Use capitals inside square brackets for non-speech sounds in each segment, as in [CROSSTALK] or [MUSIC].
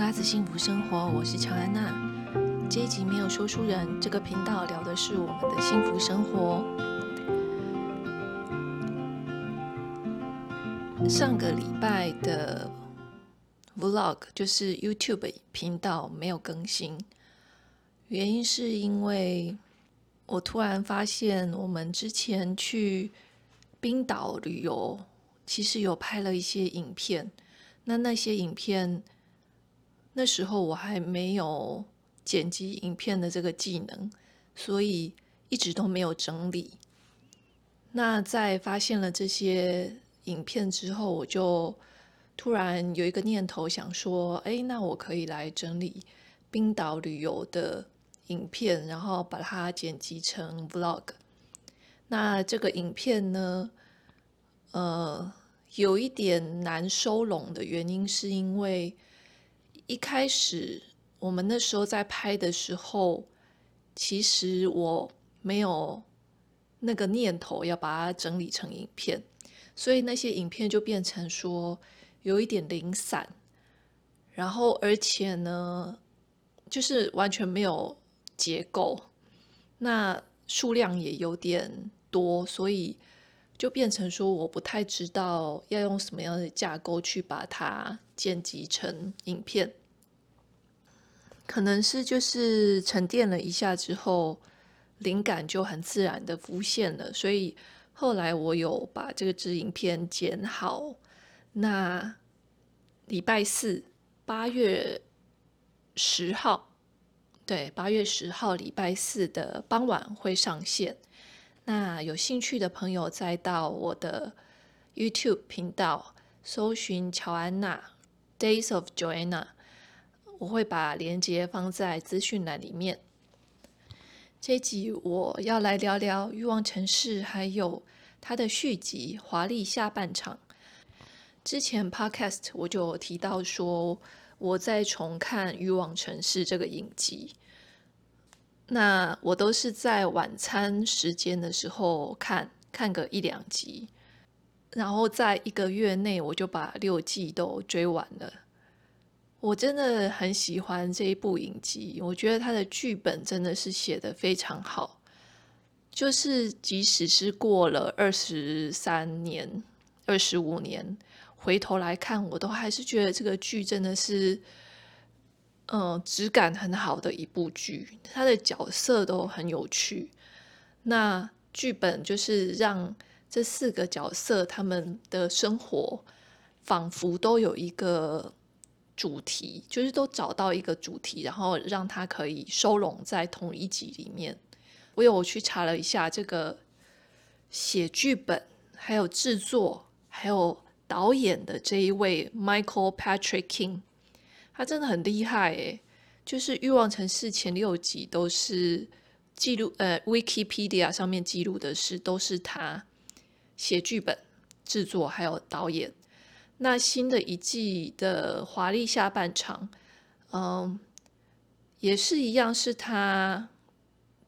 拉子幸福生活，我是乔安娜。这一集没有说书人，这个频道聊的是我们的幸福生活。上个礼拜的 Vlog 就是 YouTube 频道没有更新，原因是因为我突然发现我们之前去冰岛旅游，其实有拍了一些影片，那那些影片。那时候我还没有剪辑影片的这个技能，所以一直都没有整理。那在发现了这些影片之后，我就突然有一个念头，想说：哎，那我可以来整理冰岛旅游的影片，然后把它剪辑成 vlog。那这个影片呢，呃，有一点难收拢的原因，是因为。一开始我们那时候在拍的时候，其实我没有那个念头要把它整理成影片，所以那些影片就变成说有一点零散，然后而且呢，就是完全没有结构，那数量也有点多，所以就变成说我不太知道要用什么样的架构去把它剪辑成影片。可能是就是沉淀了一下之后，灵感就很自然的浮现了，所以后来我有把这个支影片剪好。那礼拜四，八月十号，对，八月十号礼拜四的傍晚会上线。那有兴趣的朋友再到我的 YouTube 频道搜寻乔安娜 Days of Joanna。我会把链接放在资讯栏里面。这集我要来聊聊《欲望城市》，还有它的续集《华丽下半场》。之前 Podcast 我就提到说，我在重看《欲望城市》这个影集。那我都是在晚餐时间的时候看，看个一两集，然后在一个月内我就把六季都追完了。我真的很喜欢这一部影集，我觉得他的剧本真的是写得非常好。就是即使是过了二十三年、二十五年，回头来看，我都还是觉得这个剧真的是，嗯、质感很好的一部剧。他的角色都很有趣，那剧本就是让这四个角色他们的生活仿佛都有一个。主题就是都找到一个主题，然后让它可以收拢在同一集里面。我有去查了一下，这个写剧本、还有制作、还有导演的这一位 Michael Patrick King，他真的很厉害诶。就是《欲望城市》前六集都是记录，呃，Wikipedia 上面记录的是都是他写剧本、制作还有导演。那新的一季的华丽下半场，嗯，也是一样，是他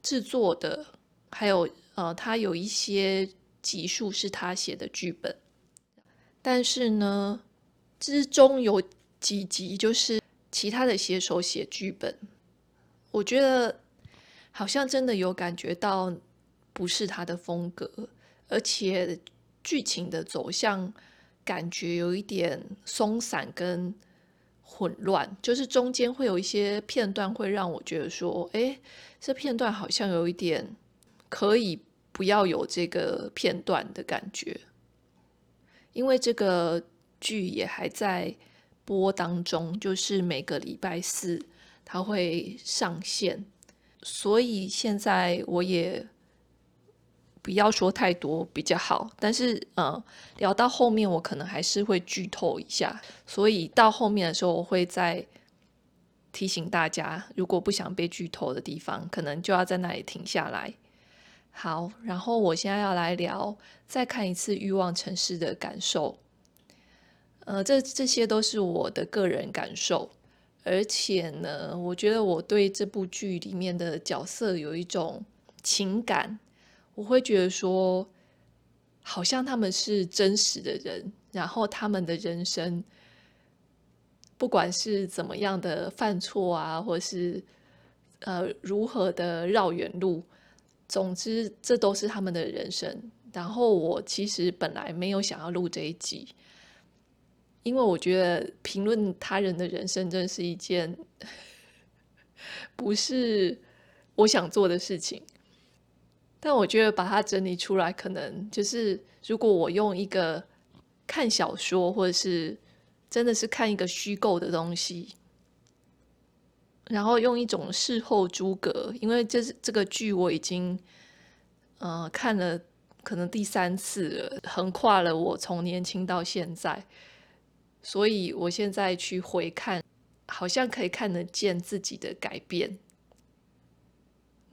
制作的，还有呃，他有一些集数是他写的剧本，但是呢，之中有几集就是其他的写手写剧本，我觉得好像真的有感觉到不是他的风格，而且剧情的走向。感觉有一点松散跟混乱，就是中间会有一些片段会让我觉得说，哎，这片段好像有一点可以不要有这个片段的感觉，因为这个剧也还在播当中，就是每个礼拜四它会上线，所以现在我也。不要说太多比较好，但是嗯，聊到后面我可能还是会剧透一下，所以到后面的时候我会再提醒大家，如果不想被剧透的地方，可能就要在那里停下来。好，然后我现在要来聊再看一次《欲望城市》的感受，呃，这这些都是我的个人感受，而且呢，我觉得我对这部剧里面的角色有一种情感。我会觉得说，好像他们是真实的人，然后他们的人生不管是怎么样的犯错啊，或是呃如何的绕远路，总之这都是他们的人生。然后我其实本来没有想要录这一集，因为我觉得评论他人的人生真是一件 [LAUGHS] 不是我想做的事情。但我觉得把它整理出来，可能就是如果我用一个看小说，或者是真的是看一个虚构的东西，然后用一种事后诸葛，因为这是这个剧我已经呃看了可能第三次了，横跨了我从年轻到现在，所以我现在去回看，好像可以看得见自己的改变。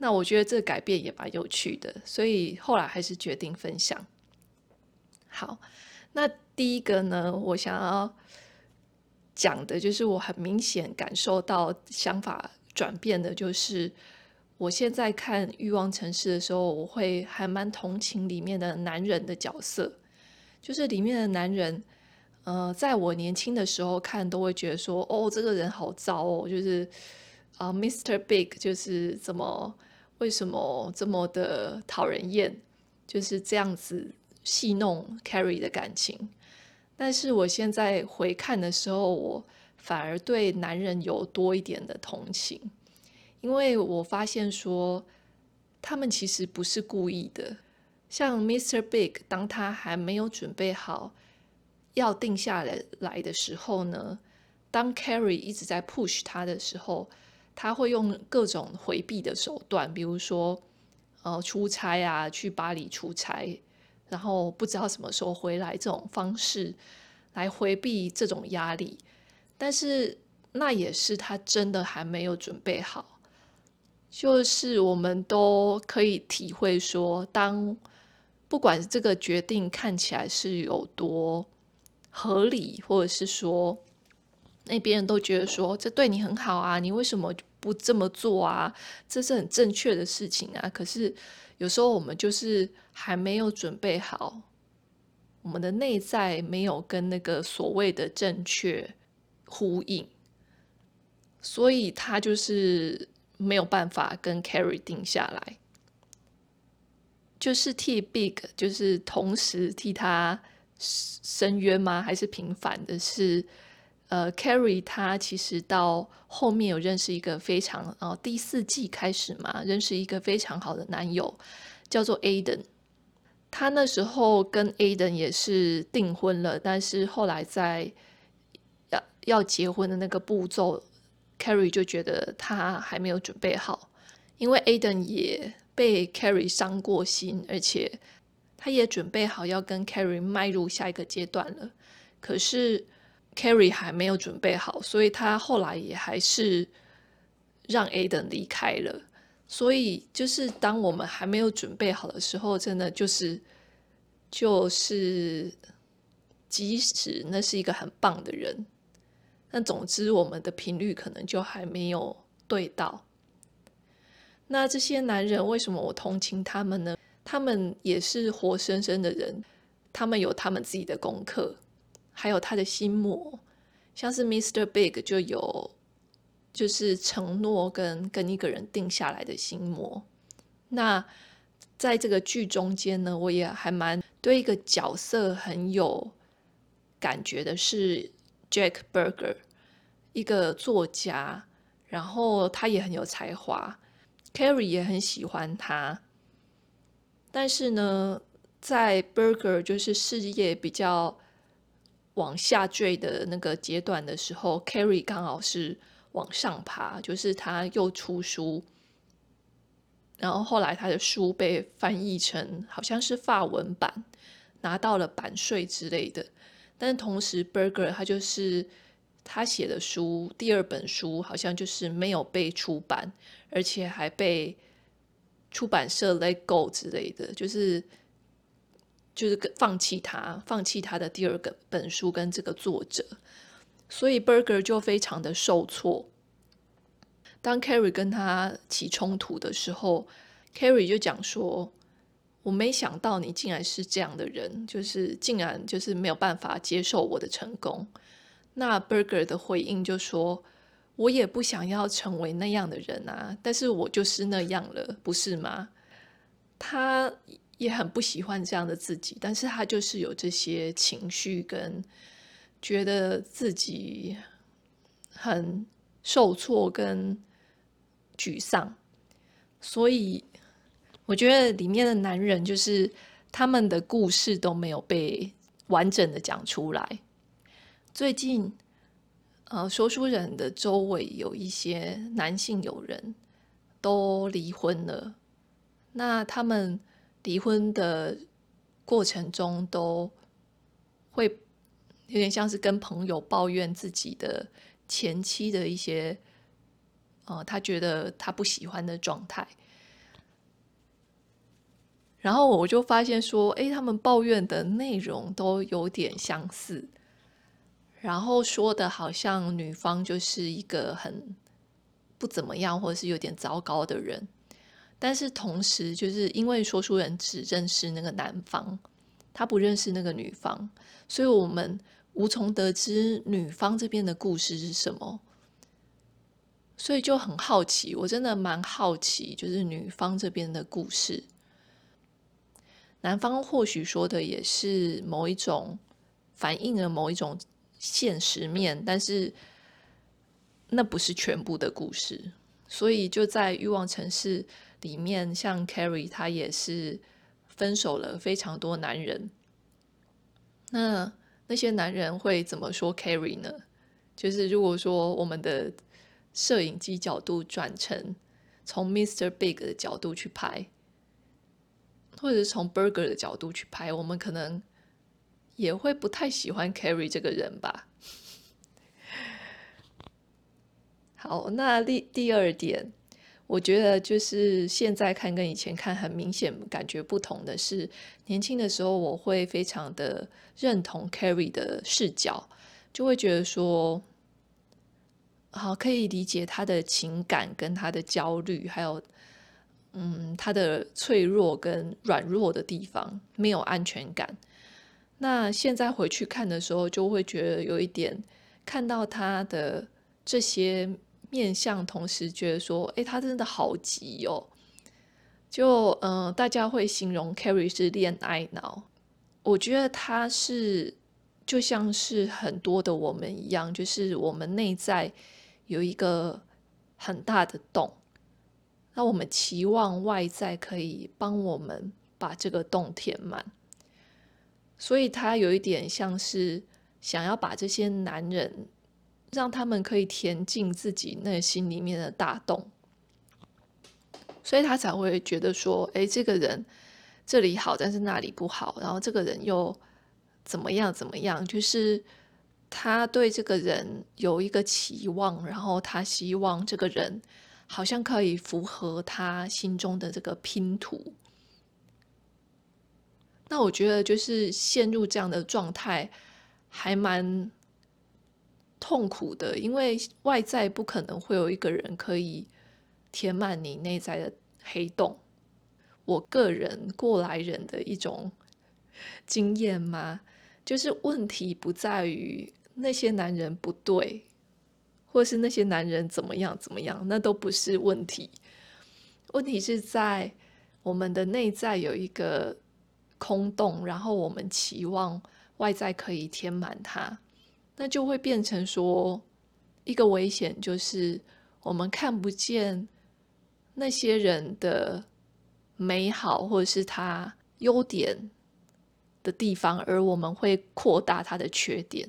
那我觉得这个改变也蛮有趣的，所以后来还是决定分享。好，那第一个呢，我想要讲的就是我很明显感受到想法转变的，就是我现在看《欲望城市》的时候，我会还蛮同情里面的男人的角色，就是里面的男人，呃，在我年轻的时候看都会觉得说，哦，这个人好糟哦，就是啊，呃，Mr. Big 就是怎么。为什么这么的讨人厌？就是这样子戏弄 Carrie 的感情。但是我现在回看的时候，我反而对男人有多一点的同情，因为我发现说他们其实不是故意的。像 Mr. Big，当他还没有准备好要定下来来的时候呢，当 Carrie 一直在 push 他的时候。他会用各种回避的手段，比如说，呃，出差啊，去巴黎出差，然后不知道什么时候回来这种方式来回避这种压力。但是那也是他真的还没有准备好。就是我们都可以体会说，当不管这个决定看起来是有多合理，或者是说那别人都觉得说这对你很好啊，你为什么？不这么做啊，这是很正确的事情啊。可是有时候我们就是还没有准备好，我们的内在没有跟那个所谓的正确呼应，所以他就是没有办法跟 Carrie 定下来，就是替 Big，就是同时替他伸冤吗？还是平反的是？呃，Carrie 她其实到后面有认识一个非常，呃，第四季开始嘛，认识一个非常好的男友，叫做 Aiden。她那时候跟 Aiden 也是订婚了，但是后来在要要结婚的那个步骤，Carrie 就觉得他还没有准备好，因为 Aiden 也被 Carrie 伤过心，而且他也准备好要跟 Carrie 迈入下一个阶段了，可是。Carrie 还没有准备好，所以他后来也还是让 Aiden 离开了。所以，就是当我们还没有准备好的时候，真的就是就是，即使那是一个很棒的人，那总之我们的频率可能就还没有对到。那这些男人为什么我同情他们呢？他们也是活生生的人，他们有他们自己的功课。还有他的心魔，像是 Mr. Big 就有，就是承诺跟跟一个人定下来的心魔。那在这个剧中间呢，我也还蛮对一个角色很有感觉的，是 Jack Berger，一个作家，然后他也很有才华，Carrie 也很喜欢他。但是呢，在 Berger 就是事业比较。往下坠的那个阶段的时候，Carrie 刚好是往上爬，就是他又出书，然后后来他的书被翻译成好像是法文版，拿到了版税之类的。但同时，Berger 他就是他写的书第二本书好像就是没有被出版，而且还被出版社 let go 之类的，就是。就是放弃他，放弃他的第二个本书跟这个作者，所以 Berger 就非常的受挫。当 Carrie 跟他起冲突的时候，Carrie 就讲说：“我没想到你竟然是这样的人，就是竟然就是没有办法接受我的成功。”那 Burger 的回应就说：“我也不想要成为那样的人啊，但是我就是那样了，不是吗？”他也很不喜欢这样的自己，但是他就是有这些情绪跟觉得自己很受挫跟沮丧，所以我觉得里面的男人就是他们的故事都没有被完整的讲出来。最近，呃，说书人的周围有一些男性友人都离婚了。那他们离婚的过程中，都会有点像是跟朋友抱怨自己的前妻的一些，呃，他觉得他不喜欢的状态。然后我就发现说，诶，他们抱怨的内容都有点相似。然后说的好像女方就是一个很不怎么样，或者是有点糟糕的人，但是同时就是因为说书人只认识那个男方，他不认识那个女方，所以我们无从得知女方这边的故事是什么，所以就很好奇，我真的蛮好奇，就是女方这边的故事，男方或许说的也是某一种反映了某一种。现实面，但是那不是全部的故事，所以就在欲望城市里面，像 Carrie 她也是分手了非常多男人。那那些男人会怎么说 Carrie 呢？就是如果说我们的摄影机角度转成从 Mr. Big 的角度去拍，或者是从 Burger 的角度去拍，我们可能。也会不太喜欢 Carrie 这个人吧。[LAUGHS] 好，那第第二点，我觉得就是现在看跟以前看很明显感觉不同的是，年轻的时候我会非常的认同 Carrie 的视角，就会觉得说，好，可以理解他的情感跟他的焦虑，还有嗯他的脆弱跟软弱的地方，没有安全感。那现在回去看的时候，就会觉得有一点看到他的这些面相，同时觉得说，诶，他真的好急哦。就嗯、大家会形容 Carrie 是恋爱脑，我觉得他是就像是很多的我们一样，就是我们内在有一个很大的洞，那我们期望外在可以帮我们把这个洞填满。所以他有一点像是想要把这些男人，让他们可以填进自己内心里面的大洞，所以他才会觉得说，哎，这个人这里好，但是那里不好，然后这个人又怎么样怎么样，就是他对这个人有一个期望，然后他希望这个人好像可以符合他心中的这个拼图。那我觉得就是陷入这样的状态，还蛮痛苦的，因为外在不可能会有一个人可以填满你内在的黑洞。我个人过来人的一种经验嘛，就是问题不在于那些男人不对，或是那些男人怎么样怎么样，那都不是问题。问题是在我们的内在有一个。空洞，然后我们期望外在可以填满它，那就会变成说一个危险，就是我们看不见那些人的美好或者是他优点的地方，而我们会扩大他的缺点，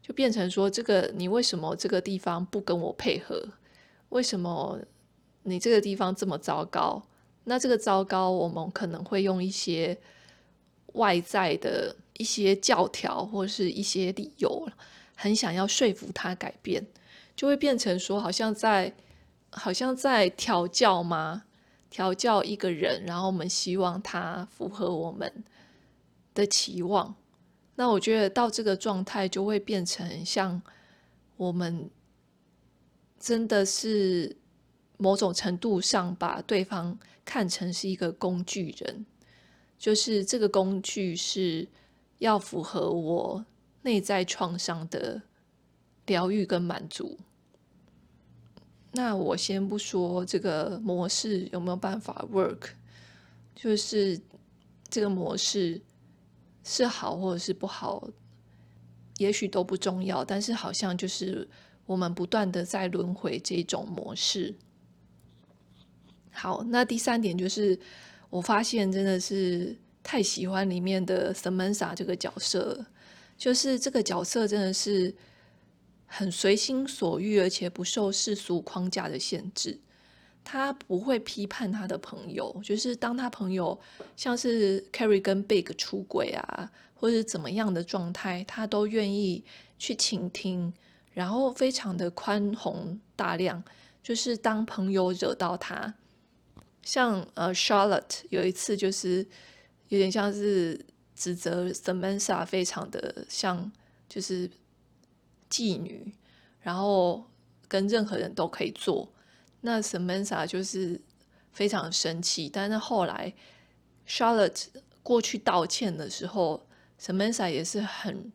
就变成说这个你为什么这个地方不跟我配合？为什么你这个地方这么糟糕？那这个糟糕，我们可能会用一些。外在的一些教条或是一些理由，很想要说服他改变，就会变成说，好像在，好像在调教吗？调教一个人，然后我们希望他符合我们的期望。那我觉得到这个状态，就会变成像我们真的是某种程度上把对方看成是一个工具人。就是这个工具是要符合我内在创伤的疗愈跟满足。那我先不说这个模式有没有办法 work，就是这个模式是好或者是不好，也许都不重要。但是好像就是我们不断的在轮回这种模式。好，那第三点就是我发现真的是太喜欢里面的 Samantha 这个角色，就是这个角色真的是。很随心所欲，而且不受世俗框架的限制。他不会批判他的朋友，就是当他朋友像是 Carrie 跟 Big 出轨啊，或者怎么样的状态，他都愿意去倾听，然后非常的宽宏大量。就是当朋友惹到他，像呃 Charlotte 有一次就是有点像是指责 Samantha 非常的像就是。妓女，然后跟任何人都可以做。那 Samantha 就是非常生气，但是后来 Charlotte 过去道歉的时候，Samantha 也是很，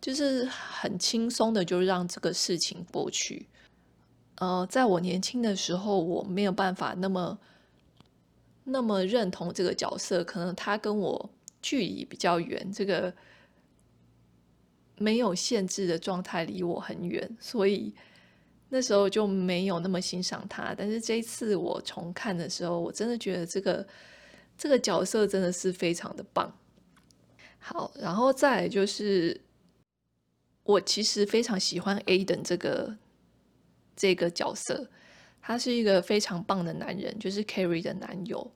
就是很轻松的就让这个事情过去。呃，在我年轻的时候，我没有办法那么那么认同这个角色，可能他跟我距离比较远，这个。没有限制的状态离我很远，所以那时候就没有那么欣赏他。但是这一次我重看的时候，我真的觉得这个这个角色真的是非常的棒。好，然后再就是我其实非常喜欢 Aiden 这个这个角色，他是一个非常棒的男人，就是 Carrie 的男友，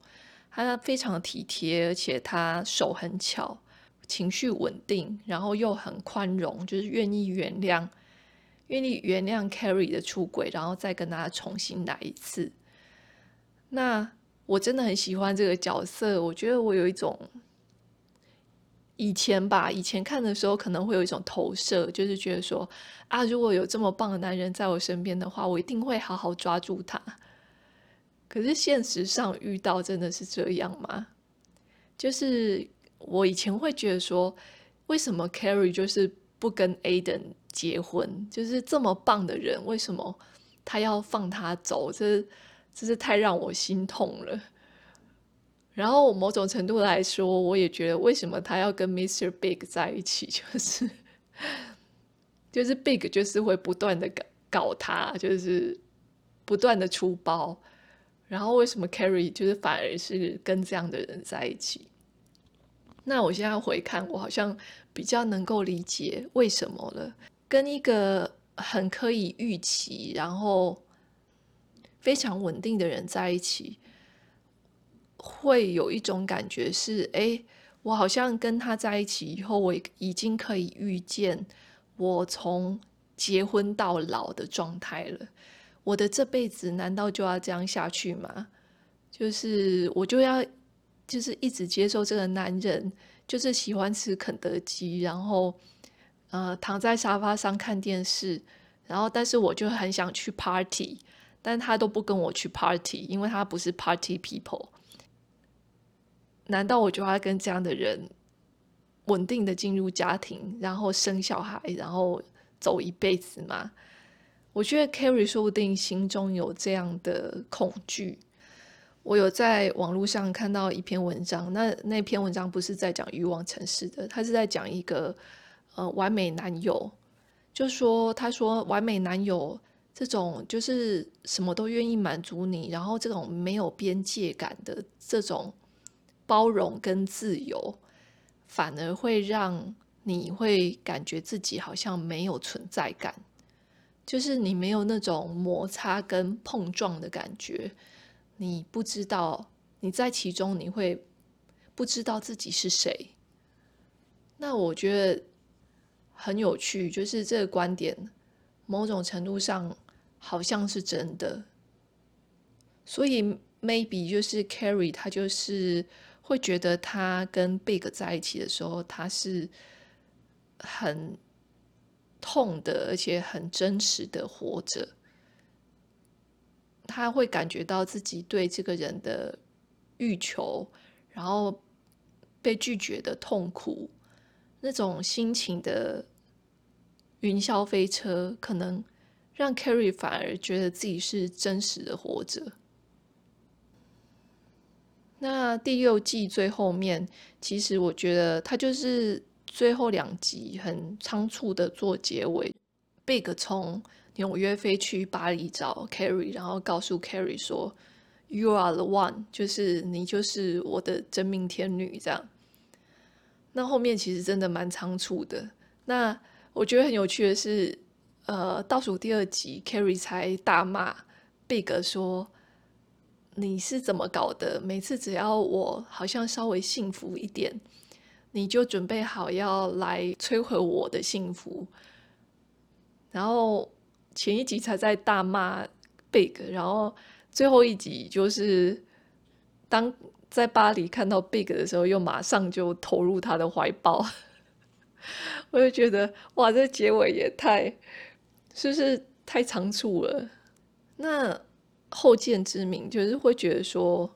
他非常体贴，而且他手很巧。情绪稳定，然后又很宽容，就是愿意原谅，愿意原谅 Carrie 的出轨，然后再跟他重新来一次。那我真的很喜欢这个角色，我觉得我有一种以前吧，以前看的时候可能会有一种投射，就是觉得说啊，如果有这么棒的男人在我身边的话，我一定会好好抓住他。可是现实上遇到真的是这样吗？就是。我以前会觉得说，为什么 Carrie 就是不跟 Aiden 结婚？就是这么棒的人，为什么他要放他走？这这是太让我心痛了。然后某种程度来说，我也觉得为什么他要跟 Mr. Big 在一起？[LAUGHS] 就是就是 Big 就是会不断的搞搞他，就是不断的出包。然后为什么 Carrie 就是反而是跟这样的人在一起？那我现在回看，我好像比较能够理解为什么了。跟一个很可以预期，然后非常稳定的人在一起，会有一种感觉是：哎，我好像跟他在一起以后，我已经可以预见我从结婚到老的状态了。我的这辈子难道就要这样下去吗？就是我就要。就是一直接受这个男人，就是喜欢吃肯德基，然后呃躺在沙发上看电视，然后但是我就很想去 party，但他都不跟我去 party，因为他不是 party people。难道我就要跟这样的人稳定的进入家庭，然后生小孩，然后走一辈子吗？我觉得 Carrie 说不定心中有这样的恐惧。我有在网络上看到一篇文章，那那篇文章不是在讲欲望城市的，他是在讲一个呃完美男友，就说他说完美男友这种就是什么都愿意满足你，然后这种没有边界感的这种包容跟自由，反而会让你会感觉自己好像没有存在感，就是你没有那种摩擦跟碰撞的感觉。你不知道你在其中，你会不知道自己是谁。那我觉得很有趣，就是这个观点，某种程度上好像是真的。所以 maybe 就是 Carrie，他就是会觉得他跟 Big 在一起的时候，他是很痛的，而且很真实的活着。他会感觉到自己对这个人的欲求，然后被拒绝的痛苦，那种心情的云霄飞车，可能让 Carrie 反而觉得自己是真实的活着。那第六季最后面，其实我觉得他就是最后两集很仓促的做结尾。Big 从纽约飞去巴黎找 Carrie，然后告诉 Carrie 说：“You are the one，就是你就是我的真命天女。”这样。那后面其实真的蛮仓促的。那我觉得很有趣的是，呃，倒数第二集，Carrie 才大骂 Big 说。你是怎么搞的？每次只要我好像稍微幸福一点，你就准备好要来摧毁我的幸福。然后前一集才在大骂 Big，然后最后一集就是当在巴黎看到 Big 的时候，又马上就投入他的怀抱。[LAUGHS] 我就觉得哇，这结尾也太是不是太仓促了？那。后见之明就是会觉得说，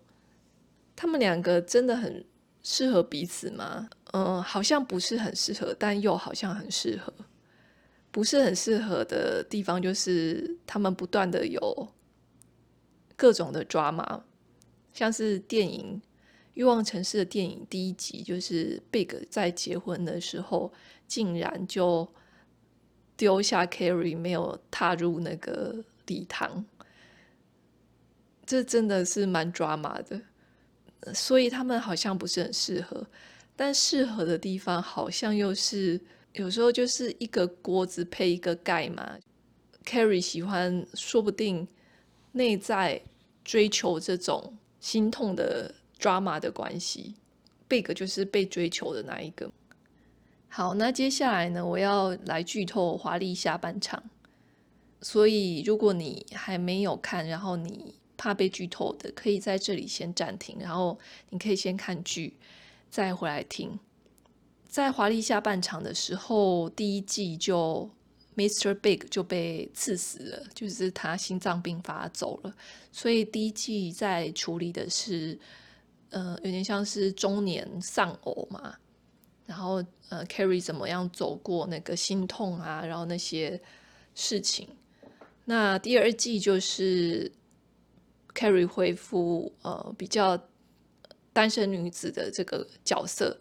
他们两个真的很适合彼此吗？嗯，好像不是很适合，但又好像很适合。不是很适合的地方就是他们不断的有各种的抓马像是电影《欲望城市》的电影第一集，就是 Big 在结婚的时候竟然就丢下 Carrie，没有踏入那个礼堂。这真的是蛮抓马的，所以他们好像不是很适合，但适合的地方好像又是有时候就是一个锅子配一个盖嘛。Carrie 喜欢，说不定内在追求这种心痛的抓马的关系，Big 就是被追求的那一个。好，那接下来呢，我要来剧透华丽下半场，所以如果你还没有看，然后你。怕被剧透的，可以在这里先暂停，然后你可以先看剧，再回来听。在华丽下半场的时候，第一季就 Mr. Big 就被刺死了，就是他心脏病发走了。所以第一季在处理的是，呃，有点像是中年丧偶嘛。然后呃，Carrie 怎么样走过那个心痛啊，然后那些事情。那第二季就是。Carrie 恢复呃比较单身女子的这个角色，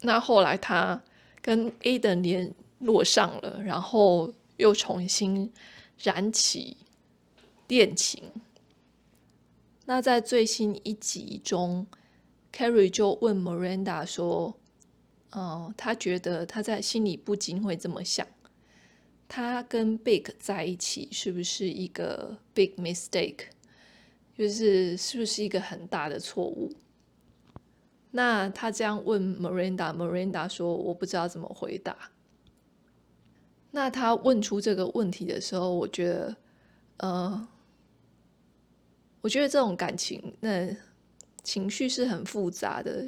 那后来她跟 Aiden 联络上了，然后又重新燃起恋情。那在最新一集中，Carrie 就问 Miranda 说：“嗯、呃，他觉得他在心里不禁会这么想。”他跟 Big 在一起是不是一个 big mistake？就是是不是一个很大的错误？那他这样问 Miranda，Miranda 说我不知道怎么回答。那他问出这个问题的时候，我觉得，呃，我觉得这种感情，那情绪是很复杂的。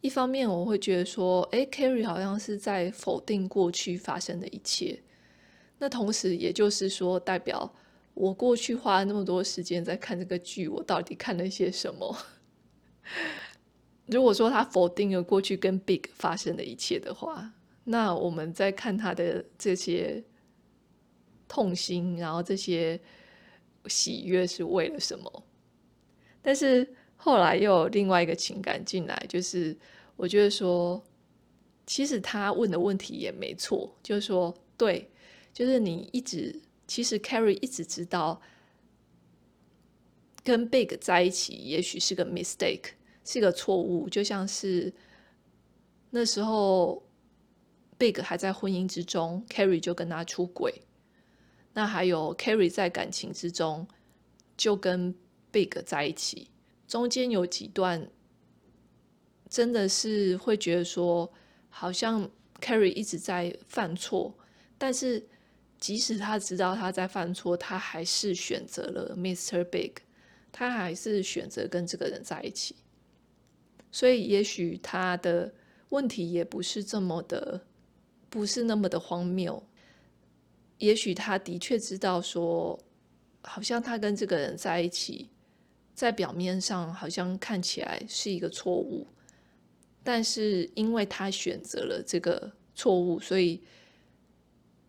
一方面，我会觉得说，诶，Carrie 好像是在否定过去发生的一切。那同时，也就是说，代表我过去花了那么多时间在看这个剧，我到底看了些什么？[LAUGHS] 如果说他否定了过去跟 Big 发生的一切的话，那我们在看他的这些痛心，然后这些喜悦是为了什么？但是后来又有另外一个情感进来，就是我觉得说，其实他问的问题也没错，就是说，对。就是你一直，其实 Carrie 一直知道跟 Big 在一起，也许是个 mistake，是个错误。就像是那时候 Big 还在婚姻之中，Carrie 就跟他出轨。那还有 Carrie 在感情之中就跟 Big 在一起，中间有几段真的是会觉得说，好像 Carrie 一直在犯错，但是。即使他知道他在犯错，他还是选择了 Mr. Big，他还是选择跟这个人在一起。所以，也许他的问题也不是这么的，不是那么的荒谬。也许他的确知道说，好像他跟这个人在一起，在表面上好像看起来是一个错误，但是因为他选择了这个错误，所以。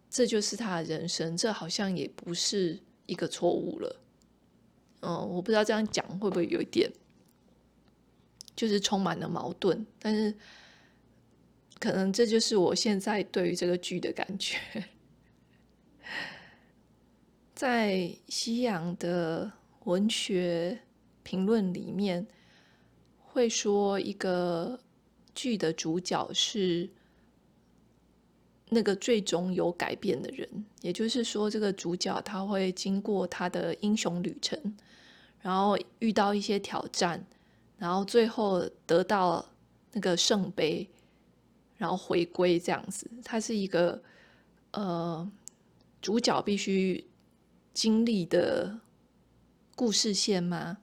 这就是他的人生，这好像也不是一个错误了。嗯，我不知道这样讲会不会有一点，就是充满了矛盾，但是可能这就是我现在对于这个剧的感觉。在西洋的文学评论里面，会说一个剧的主角是那个最终有改变的人，也就是说，这个主角他会经过他的英雄旅程，然后遇到一些挑战，然后最后得到那个圣杯，然后回归这样子。他是一个呃，主角必须经历的故事线吗？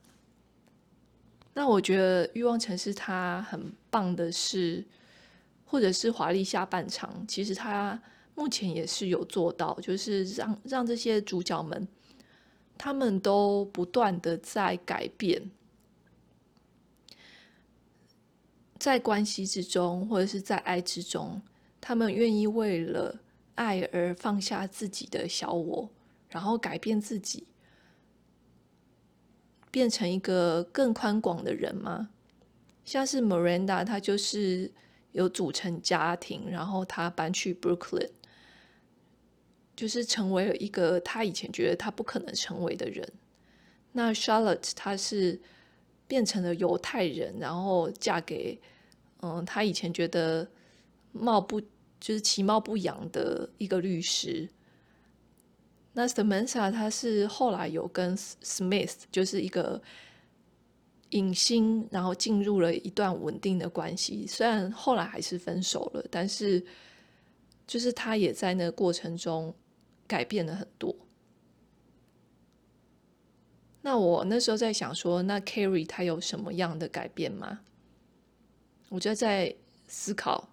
那我觉得《欲望城市》它很棒的是。或者是华丽下半场，其实他目前也是有做到，就是让让这些主角们，他们都不断的在改变，在关系之中，或者是在爱之中，他们愿意为了爱而放下自己的小我，然后改变自己，变成一个更宽广的人吗？像是 Miranda，他就是。有组成家庭，然后他搬去 Brooklyn，就是成为了一个他以前觉得他不可能成为的人。那 Charlotte 她是变成了犹太人，然后嫁给嗯，他以前觉得貌不就是其貌不扬的一个律师。那 Samantha 她是后来有跟 Smith 就是一个。影星，然后进入了一段稳定的关系，虽然后来还是分手了，但是就是他也在那个过程中改变了很多。那我那时候在想说，那 Carrie 他有什么样的改变吗？我就在思考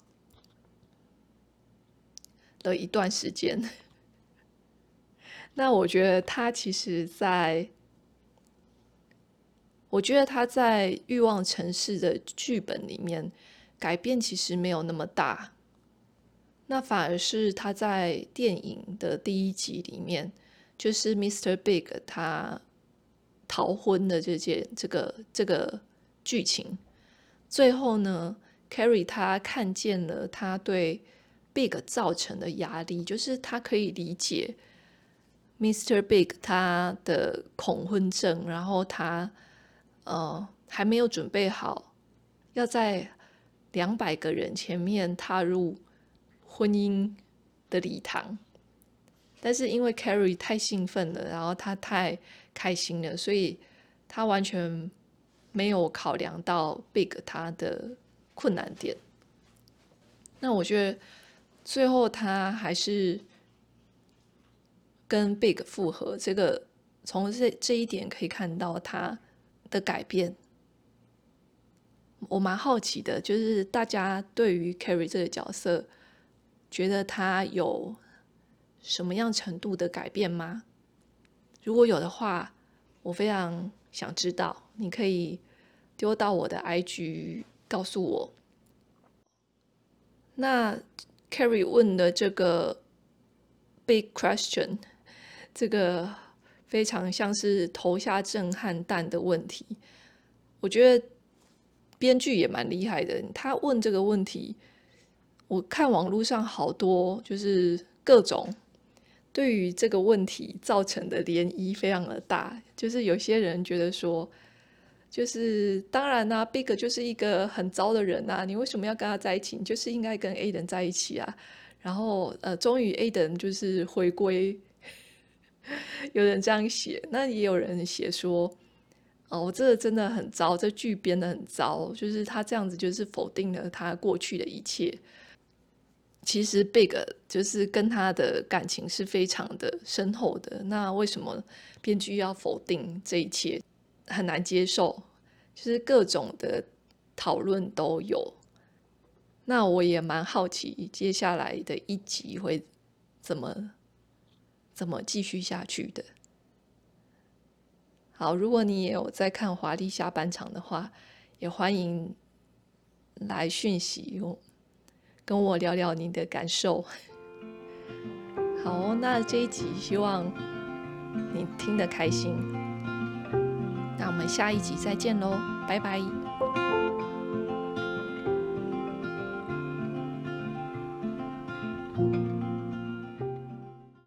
了一段时间。[LAUGHS] 那我觉得他其实，在我觉得他在《欲望城市》的剧本里面改变其实没有那么大，那反而是他在电影的第一集里面，就是 Mr. Big 他逃婚的这件这个这个剧情，最后呢，Carrie 他看见了他对 Big 造成的压力，就是他可以理解 Mr. Big 他的恐婚症，然后他。呃，还没有准备好，要在两百个人前面踏入婚姻的礼堂。但是因为 Carrie 太兴奋了，然后他太开心了，所以他完全没有考量到 Big 他的困难点。那我觉得最后他还是跟 Big 复合，这个从这这一点可以看到他的改变，我蛮好奇的，就是大家对于 Carrie 这个角色，觉得他有什么样程度的改变吗？如果有的话，我非常想知道，你可以丢到我的 IG 告诉我。那 Carrie 问的这个 Big Question，这个。非常像是投下震撼弹的问题，我觉得编剧也蛮厉害的。他问这个问题，我看网络上好多就是各种对于这个问题造成的涟漪非常的大。就是有些人觉得说，就是当然啦，Big 就是一个很糟的人呐，你为什么要跟他在一起？你就是应该跟 Aiden 在一起啊。然后呃，终于 Aiden 就是回归。有人这样写，那也有人写说：“哦，我这个真的很糟，这剧编得很糟，就是他这样子就是否定了他过去的一切。其实 Big 就是跟他的感情是非常的深厚的。那为什么编剧要否定这一切？很难接受，就是各种的讨论都有。那我也蛮好奇接下来的一集会怎么。”怎么继续下去的？好，如果你也有在看华丽下半场的话，也欢迎来讯息，跟我聊聊你的感受。好，那这一集希望你听得开心。那我们下一集再见喽，拜拜。